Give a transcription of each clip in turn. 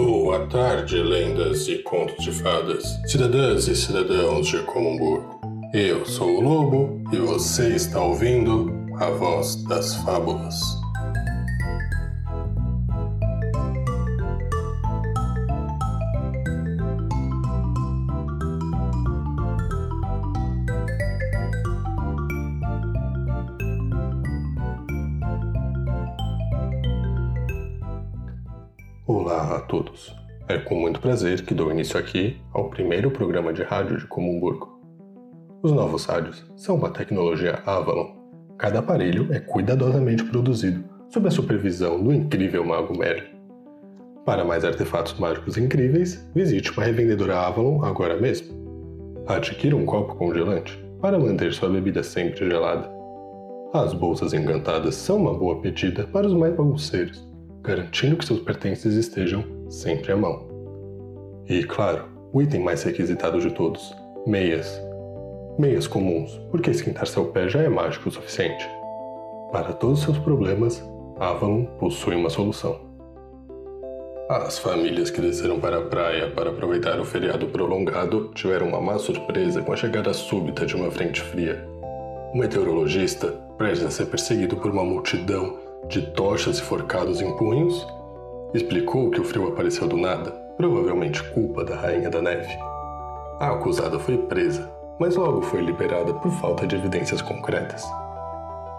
Boa tarde, lendas e contos de fadas, cidadãs e cidadãos de Comumburgo. Eu sou o Lobo e você está ouvindo a voz das fábulas. Todos. É com muito prazer que dou início aqui ao primeiro programa de rádio de Comumburgo. Os novos rádios são uma tecnologia Avalon. Cada aparelho é cuidadosamente produzido sob a supervisão do incrível mago Merlin. Para mais artefatos mágicos incríveis, visite uma revendedora Avalon agora mesmo. Adquira um copo congelante para manter sua bebida sempre gelada. As bolsas encantadas são uma boa pedida para os mais bagunceiros garantindo que seus pertences estejam sempre à mão. E, claro, o item mais requisitado de todos: meias. Meias comuns, porque esquentar seu pé já é mágico o suficiente. Para todos seus problemas, Avalon possui uma solução. As famílias que desceram para a praia para aproveitar o feriado prolongado tiveram uma má surpresa com a chegada súbita de uma frente fria. O meteorologista, prestes a ser perseguido por uma multidão, de tochas e forcados em punhos, explicou que o frio apareceu do nada, provavelmente culpa da Rainha da Neve. A acusada foi presa, mas logo foi liberada por falta de evidências concretas.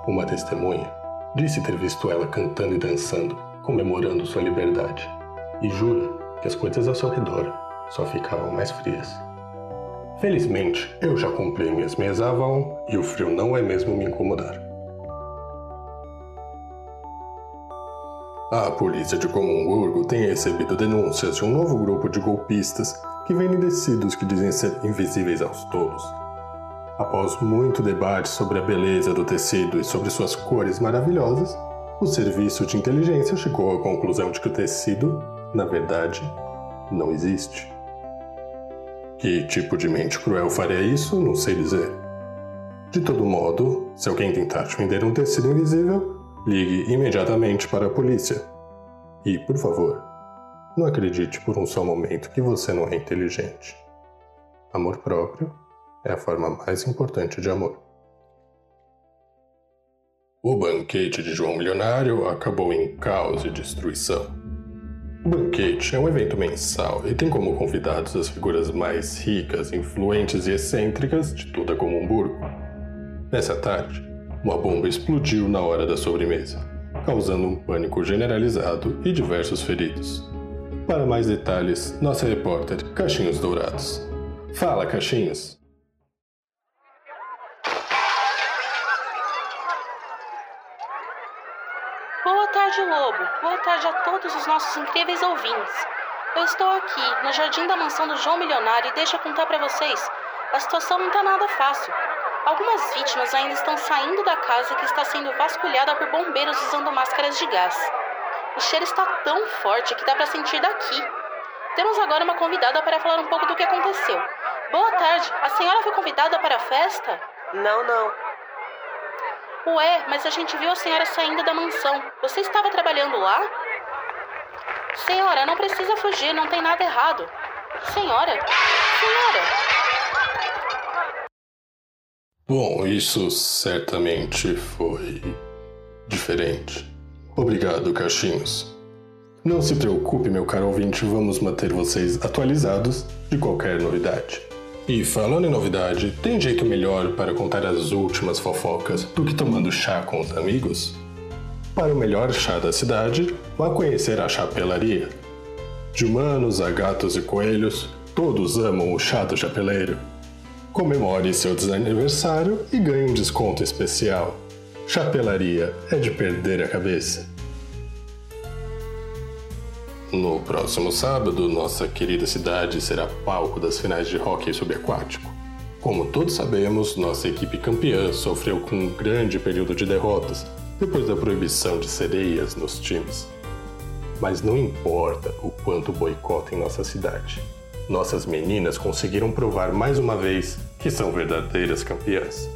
Uma testemunha disse ter visto ela cantando e dançando, comemorando sua liberdade, e jura que as coisas ao seu redor só ficavam mais frias. Felizmente, eu já comprei minhas meias Avalon e o frio não vai mesmo me incomodar. A polícia de Comumburgo tem recebido denúncias de um novo grupo de golpistas que vêm indecidos que dizem ser invisíveis aos tolos. Após muito debate sobre a beleza do tecido e sobre suas cores maravilhosas, o serviço de inteligência chegou à conclusão de que o tecido, na verdade, não existe. Que tipo de mente cruel faria isso, não sei dizer. De todo modo, se alguém tentar te vender um tecido invisível, Ligue imediatamente para a polícia. E, por favor, não acredite por um só momento que você não é inteligente. Amor próprio é a forma mais importante de amor. O banquete de João Milionário acabou em caos e destruição. O banquete é um evento mensal e tem como convidados as figuras mais ricas, influentes e excêntricas de toda Comumburgo. Nessa tarde, uma bomba explodiu na hora da sobremesa, causando um pânico generalizado e diversos feridos. Para mais detalhes, nossa repórter Caixinhos Dourados. Fala, Caixinhos! Boa tarde, Lobo. Boa tarde a todos os nossos incríveis ouvintes. Eu estou aqui, no jardim da mansão do João Milionário, e deixa eu contar para vocês. A situação não tá nada fácil. Algumas vítimas ainda estão saindo da casa que está sendo vasculhada por bombeiros usando máscaras de gás. O cheiro está tão forte que dá para sentir daqui. Temos agora uma convidada para falar um pouco do que aconteceu. Boa tarde, a senhora foi convidada para a festa? Não, não. Ué, mas a gente viu a senhora saindo da mansão. Você estava trabalhando lá? Senhora, não precisa fugir, não tem nada errado. Senhora? Senhora! Bom, isso certamente foi diferente. Obrigado, Caixinhos. Não se preocupe, meu caro ouvinte, vamos manter vocês atualizados de qualquer novidade. E falando em novidade, tem jeito melhor para contar as últimas fofocas do que tomando chá com os amigos? Para o melhor chá da cidade, vá conhecer a chapelaria. De humanos a gatos e coelhos, todos amam o chá do chapeleiro. Comemore seu desaniversário e ganhe um desconto especial. Chapelaria é de perder a cabeça. No próximo sábado, nossa querida cidade será palco das finais de hóquei subaquático. Como todos sabemos, nossa equipe campeã sofreu com um grande período de derrotas depois da proibição de sereias nos times. Mas não importa o quanto boicotem nossa cidade nossas meninas conseguiram provar mais uma vez que são verdadeiras campeãs.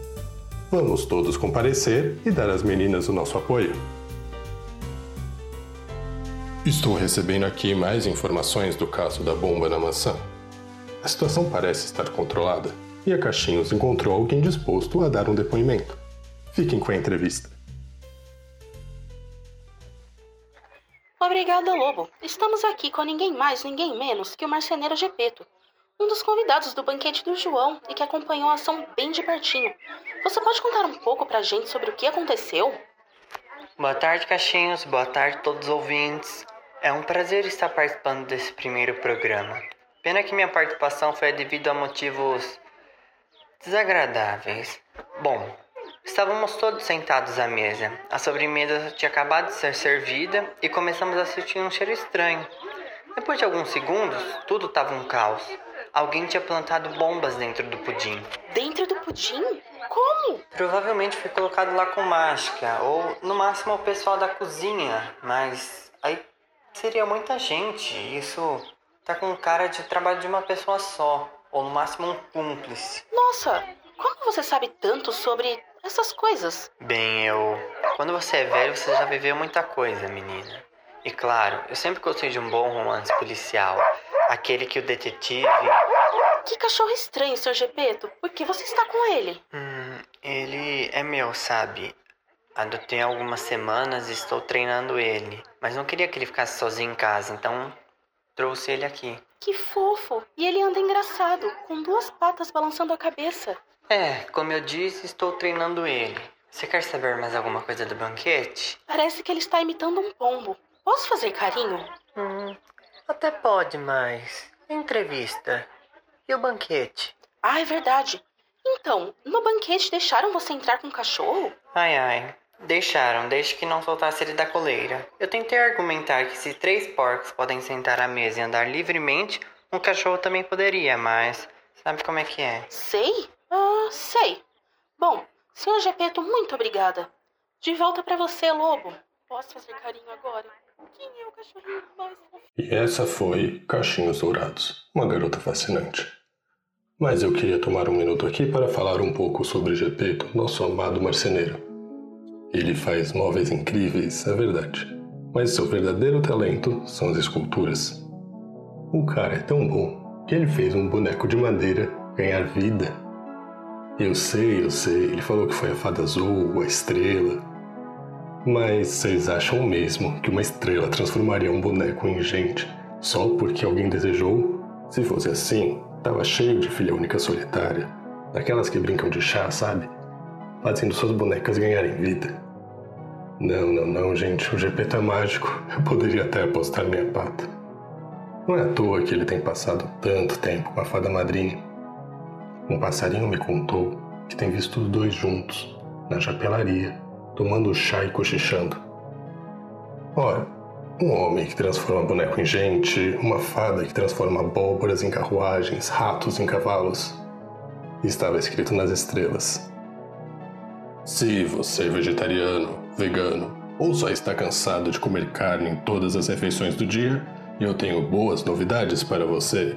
Vamos todos comparecer e dar às meninas o nosso apoio. Estou recebendo aqui mais informações do caso da bomba na mansão. A situação parece estar controlada e a Caixinhos encontrou alguém disposto a dar um depoimento. Fiquem com a entrevista. Obrigada, Lobo. Estamos aqui com ninguém mais, ninguém menos que o marceneiro Gepeto, um dos convidados do banquete do João e que acompanhou a ação bem de pertinho. Você pode contar um pouco pra gente sobre o que aconteceu? Boa tarde, Caixinhos. Boa tarde, todos os ouvintes. É um prazer estar participando desse primeiro programa. Pena que minha participação foi devido a motivos desagradáveis. Bom, estávamos todos sentados à mesa. A sobremesa tinha acabado de ser servida e começamos a sentir um cheiro estranho. Depois de alguns segundos, tudo estava um caos. Alguém tinha plantado bombas dentro do pudim. Dentro do pudim? Como? Provavelmente foi colocado lá com mágica, ou no máximo o pessoal da cozinha, mas aí seria muita gente. Isso tá com cara de trabalho de uma pessoa só, ou no máximo um cúmplice. Nossa, como você sabe tanto sobre essas coisas? Bem, eu. Quando você é velho, você já viveu muita coisa, menina. E claro, eu sempre gostei de um bom romance policial. Aquele que o detetive. Que cachorro estranho, Sr. Gepeto. Por que você está com ele? Hum, ele é meu, sabe? Adotei algumas semanas e estou treinando ele. Mas não queria que ele ficasse sozinho em casa, então trouxe ele aqui. Que fofo! E ele anda engraçado, com duas patas balançando a cabeça. É, como eu disse, estou treinando ele. Você quer saber mais alguma coisa do banquete? Parece que ele está imitando um pombo. Posso fazer carinho? Hum, até pode, mas. Entrevista. E o banquete? Ah, é verdade. Então, no banquete deixaram você entrar com o cachorro? Ai, ai. Deixaram, desde que não soltasse ele da coleira. Eu tentei argumentar que se três porcos podem sentar à mesa e andar livremente, um cachorro também poderia, mas sabe como é que é? Sei? Ah, sei. Bom, senhor Gepeto, muito obrigada. De volta para você, lobo. Posso fazer carinho agora? Quem é o cachorrinho mais? E essa foi Caixinhos Dourados, uma garota fascinante. Mas eu queria tomar um minuto aqui para falar um pouco sobre Gepeto, nosso amado marceneiro. Ele faz móveis incríveis, é verdade, mas seu verdadeiro talento são as esculturas. O cara é tão bom que ele fez um boneco de madeira ganhar vida. Eu sei, eu sei, ele falou que foi a fada azul, a estrela, mas vocês acham mesmo que uma estrela transformaria um boneco em gente só porque alguém desejou? Se fosse assim, tava cheio de filha única solitária, daquelas que brincam de chá, sabe? Fazendo suas bonecas ganharem vida. Não, não, não, gente, o GP tá mágico. Eu poderia até apostar minha pata. Não é à toa que ele tem passado tanto tempo com a fada madrinha. Um passarinho me contou que tem visto os dois juntos, na chapelaria, tomando chá e cochichando. Ora, um homem que transforma boneco em gente, uma fada que transforma abóboras em carruagens, ratos em cavalos. Estava escrito nas estrelas. Se você é vegetariano, vegano ou só está cansado de comer carne em todas as refeições do dia, eu tenho boas novidades para você.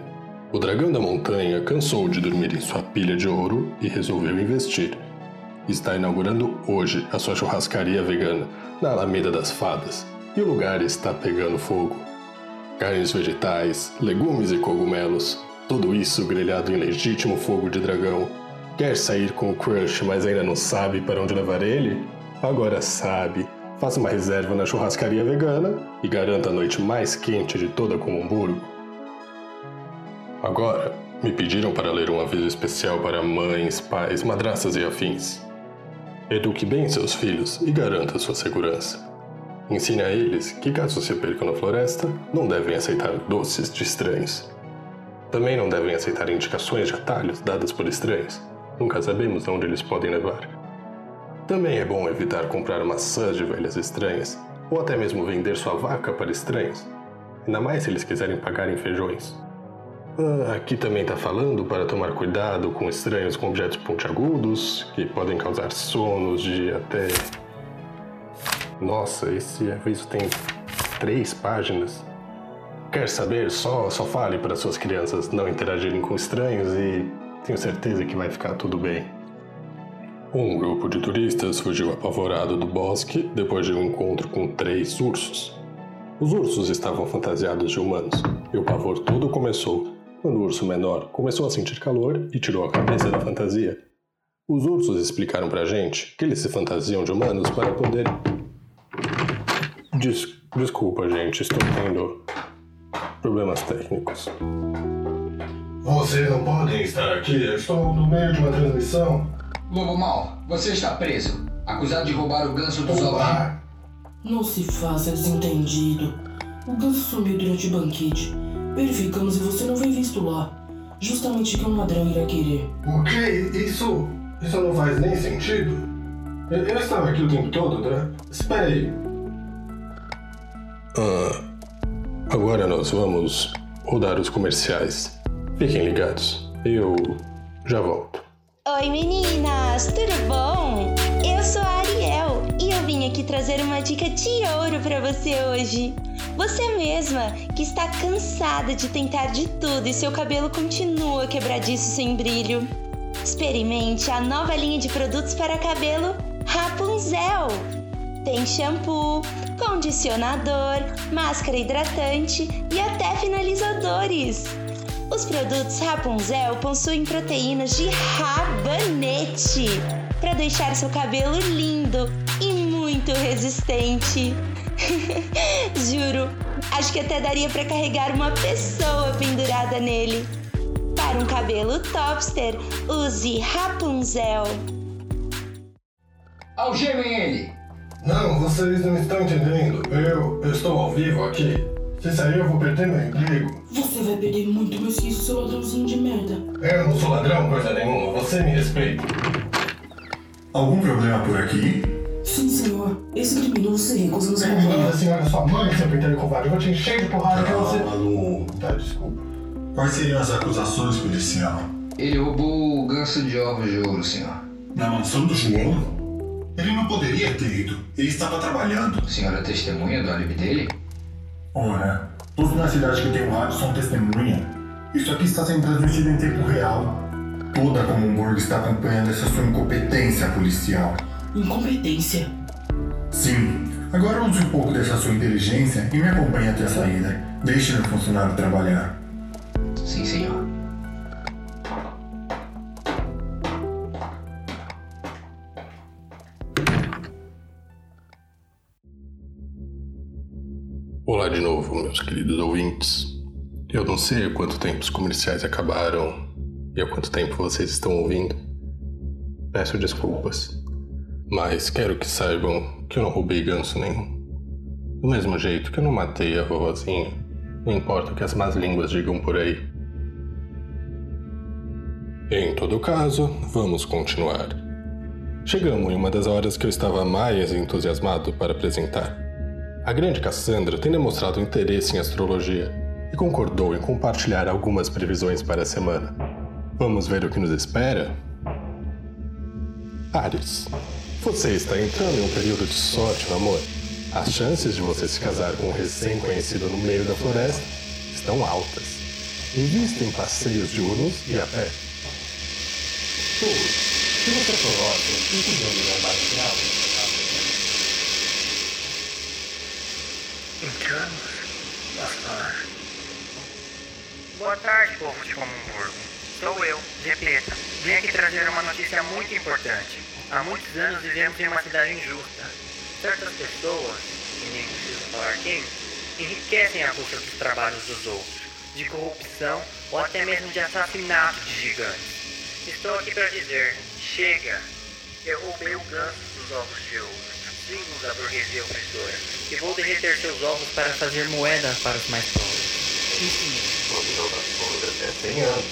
O dragão da montanha cansou de dormir em sua pilha de ouro e resolveu investir está inaugurando hoje a sua churrascaria vegana na Alameda das Fadas e o lugar está pegando fogo. Carnes vegetais, legumes e cogumelos, tudo isso grelhado em legítimo fogo de dragão. Quer sair com o crush, mas ainda não sabe para onde levar ele? Agora sabe. Faça uma reserva na churrascaria vegana e garanta a noite mais quente de toda Comumburgo. Agora, me pediram para ler um aviso especial para mães, pais, madraças e afins. Eduque bem seus filhos e garanta sua segurança. Ensine a eles que, caso se percam na floresta, não devem aceitar doces de estranhos. Também não devem aceitar indicações de atalhos dadas por estranhos. Nunca sabemos aonde eles podem levar. Também é bom evitar comprar maçãs de velhas estranhas, ou até mesmo vender sua vaca para estranhos, ainda mais se eles quiserem pagar em feijões. Ah, aqui também está falando para tomar cuidado com estranhos com objetos pontiagudos, que podem causar sonos de até. Nossa, esse aviso tem três páginas. Quer saber? Só, só fale para suas crianças não interagirem com estranhos e tenho certeza que vai ficar tudo bem. Um grupo de turistas fugiu apavorado do bosque depois de um encontro com três ursos. Os ursos estavam fantasiados de humanos, e o pavor todo começou quando o urso menor começou a sentir calor e tirou a cabeça da fantasia. Os ursos explicaram pra gente que eles se fantasiam de humanos para poder. Des desculpa, gente, estou tendo problemas técnicos. Vocês não podem estar aqui, eu estou no meio de uma transmissão. Lobo Mal, você está preso, acusado de roubar o ganso dos ovos. Não se faça desentendido. O ganso sumiu durante o banquete. Verificamos e você não foi visto lá. Justamente o que um ladrão irá querer. O que? Isso. Isso não faz nem sentido? Eu, eu estava aqui o tempo todo, né? Espera aí. Ah, agora nós vamos rodar os comerciais. Fiquem ligados. Eu já volto. Oi meninas, tudo bom? Eu sou a Ariel e eu vim aqui trazer uma dica de ouro para você hoje. Você mesma que está cansada de tentar de tudo e seu cabelo continua quebradiço sem brilho. Experimente a nova linha de produtos para cabelo Rapunzel. Tem shampoo, condicionador, máscara hidratante e até finalizadores. Os produtos Rapunzel possuem proteínas de rabanete para deixar seu cabelo lindo e muito resistente. Juro, acho que até daria para carregar uma pessoa pendurada nele. Para um cabelo topster, use Rapunzel. Algemem ele! Não, vocês não estão entendendo. Eu, eu estou ao vivo aqui. Se sair, eu vou perder meu emprego. Você vai perder muito mais que isso, seu ladrãozinho de merda. Eu não sou ladrão, coisa nenhuma. Você me respeita. Algum problema por aqui? Sim, senhor. Esse criminoso se recusa nos Manda a acompanhar. senhora sua mãe, seu penteiro covarde. Eu vou te encher de porrada que você... Calma, Tá, desculpa. Quais seriam as acusações, policial? Ele roubou o ganso de ovos de ouro, senhor. Na mansão do João? Ele não poderia ter ido. Ele estava trabalhando. A senhora é testemunha do álibi dele? Ora, todos na cidade que tem um rádio são testemunha. Isso aqui está sendo transmitido em tempo real. Toda a Commonburg está acompanhando essa sua incompetência policial. Incompetência. Sim. Agora use um pouco dessa sua inteligência e me acompanhe até a saída. Deixe meu funcionário trabalhar. Sim, senhor. Olá de novo, meus queridos ouvintes. Eu não sei há quanto tempo os comerciais acabaram e há quanto tempo vocês estão ouvindo. Peço desculpas, mas quero que saibam que eu não roubei ganso nenhum. Do mesmo jeito que eu não matei a vovozinha, não importa o que as más línguas digam por aí. Em todo caso, vamos continuar. Chegamos em uma das horas que eu estava mais entusiasmado para apresentar. A grande Cassandra tem demonstrado interesse em astrologia e concordou em compartilhar algumas previsões para a semana. Vamos ver o que nos espera? Ares, você está entrando em um período de sorte no amor. As chances de você se casar com um recém-conhecido no meio da floresta estão altas. Invista em passeios diurnos e a pé. Boa tarde, povo de Comumburgo. Sou eu, Gepeta. Vim aqui trazer uma notícia muito importante. Há muitos anos vivemos em uma cidade injusta. Certas pessoas, e nem preciso falar quem, enriquecem à custa dos trabalhos dos outros, de corrupção ou até mesmo de assassinato de gigantes. Estou aqui para dizer, chega! Eu roubei o ganso dos ovos de ouro, símbolo da burguesia opressora, e vou derreter seus ovos para fazer moeda para os mais pobres. Sim, senhor. Observações até 100 anos.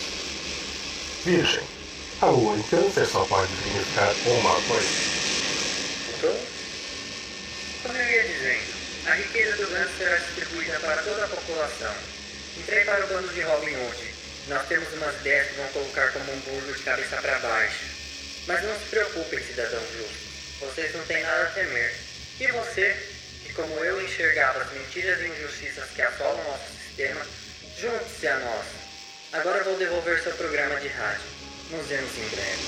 Virgem, a lua em câncer só pode significar uma coisa. Então, como eu ia dizendo, a riqueza do ganso será distribuída para toda a população. Entrei para o bando de Robin Hood. Nós temos umas ideias que vão colocar como um burro de cabeça para baixo. Mas não se preocupem, cidadão justo. Vocês não têm nada a temer. E você, que como eu enxergava as mentiras e injustiças que assolam nosso sistema, junte-se a nós. Agora vou devolver seu programa de rádio. Nos vemos em breve.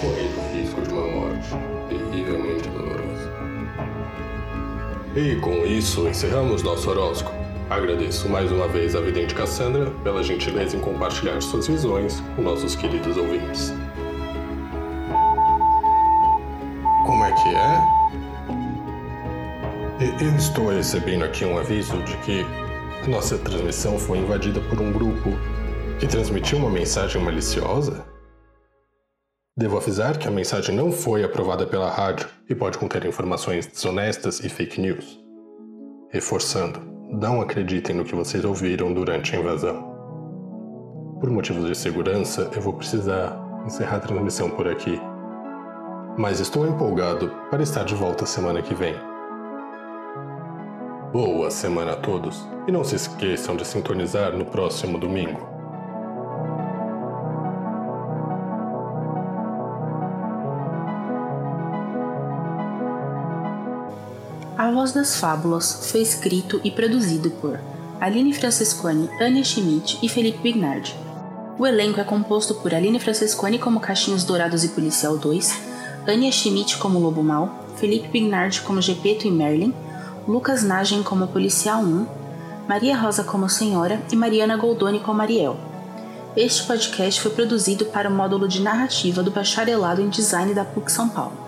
Correndo o risco de uma morte terrivelmente dolorosa. E com isso encerramos nosso horóscopo. Agradeço mais uma vez a vidente Cassandra pela gentileza em compartilhar suas visões com nossos queridos ouvintes. Como é que é? Eu estou recebendo aqui um aviso de que nossa transmissão foi invadida por um grupo que transmitiu uma mensagem maliciosa? Devo avisar que a mensagem não foi aprovada pela rádio e pode conter informações desonestas e fake news. Reforçando, não acreditem no que vocês ouviram durante a invasão. Por motivos de segurança, eu vou precisar encerrar a transmissão por aqui. Mas estou empolgado para estar de volta semana que vem. Boa semana a todos e não se esqueçam de sintonizar no próximo domingo. A Voz das Fábulas foi escrito e produzido por Aline Francesconi, Ania Schmidt e Felipe Bignardi. O elenco é composto por Aline Francesconi como Caixinhos Dourados e Policial 2, Ania Schmidt como Lobo Mal, Felipe Bignardi como Gepeto e Merlin, Lucas Nagen como Policial 1, Maria Rosa como Senhora e Mariana Goldoni como Ariel. Este podcast foi produzido para o módulo de narrativa do Bacharelado em Design da PUC São Paulo.